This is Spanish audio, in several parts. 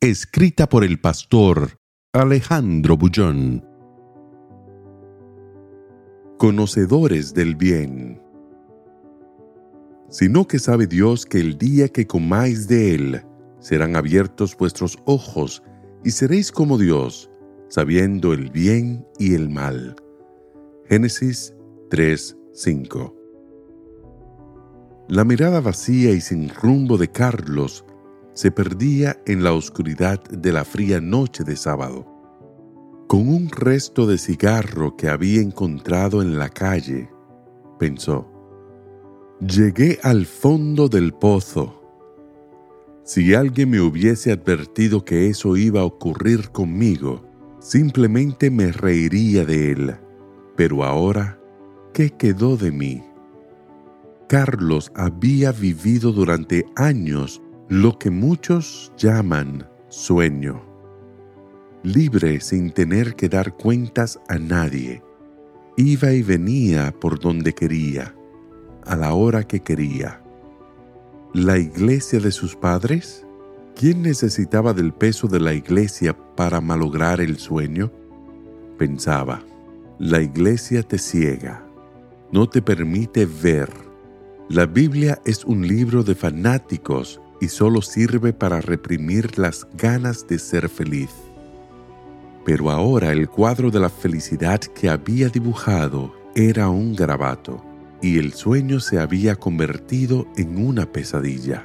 Escrita por el pastor Alejandro Bullón. Conocedores del bien. Sino que sabe Dios que el día que comáis de él, serán abiertos vuestros ojos y seréis como Dios, sabiendo el bien y el mal. Génesis 3:5 La mirada vacía y sin rumbo de Carlos se perdía en la oscuridad de la fría noche de sábado. Con un resto de cigarro que había encontrado en la calle, pensó, llegué al fondo del pozo. Si alguien me hubiese advertido que eso iba a ocurrir conmigo, simplemente me reiría de él. Pero ahora, ¿qué quedó de mí? Carlos había vivido durante años lo que muchos llaman sueño, libre sin tener que dar cuentas a nadie. Iba y venía por donde quería, a la hora que quería. ¿La iglesia de sus padres? ¿Quién necesitaba del peso de la iglesia para malograr el sueño? Pensaba, la iglesia te ciega, no te permite ver. La Biblia es un libro de fanáticos y solo sirve para reprimir las ganas de ser feliz. Pero ahora el cuadro de la felicidad que había dibujado era un garabato y el sueño se había convertido en una pesadilla.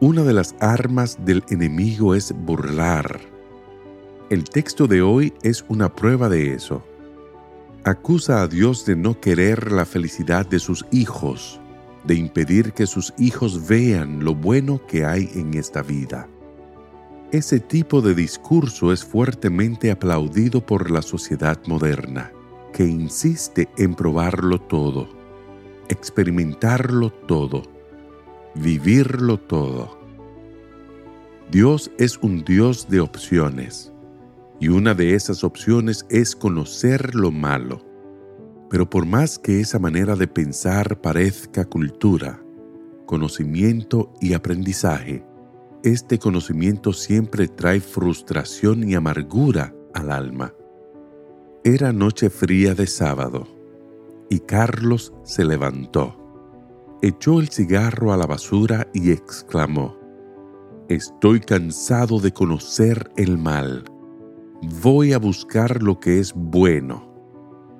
Una de las armas del enemigo es burlar. El texto de hoy es una prueba de eso. Acusa a Dios de no querer la felicidad de sus hijos de impedir que sus hijos vean lo bueno que hay en esta vida. Ese tipo de discurso es fuertemente aplaudido por la sociedad moderna, que insiste en probarlo todo, experimentarlo todo, vivirlo todo. Dios es un Dios de opciones, y una de esas opciones es conocer lo malo pero por más que esa manera de pensar parezca cultura, conocimiento y aprendizaje, este conocimiento siempre trae frustración y amargura al alma. Era noche fría de sábado y Carlos se levantó. Echó el cigarro a la basura y exclamó, Estoy cansado de conocer el mal. Voy a buscar lo que es bueno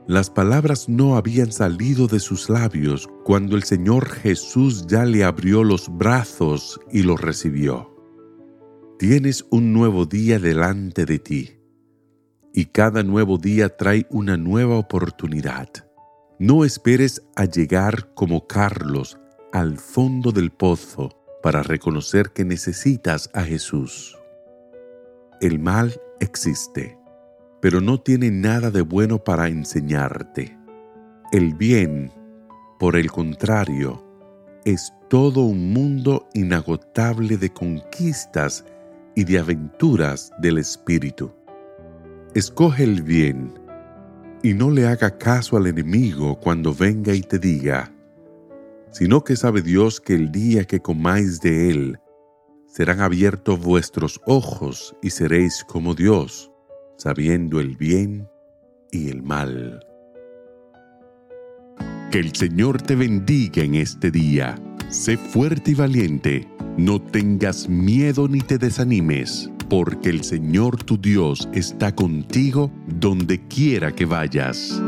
las palabras no habían salido de sus labios cuando el Señor Jesús ya le abrió los brazos y lo recibió. Tienes un nuevo día delante de ti, y cada nuevo día trae una nueva oportunidad. No esperes a llegar como Carlos al fondo del pozo para reconocer que necesitas a Jesús. El mal existe pero no tiene nada de bueno para enseñarte. El bien, por el contrario, es todo un mundo inagotable de conquistas y de aventuras del espíritu. Escoge el bien y no le haga caso al enemigo cuando venga y te diga, sino que sabe Dios que el día que comáis de él, serán abiertos vuestros ojos y seréis como Dios sabiendo el bien y el mal. Que el Señor te bendiga en este día. Sé fuerte y valiente. No tengas miedo ni te desanimes, porque el Señor tu Dios está contigo donde quiera que vayas.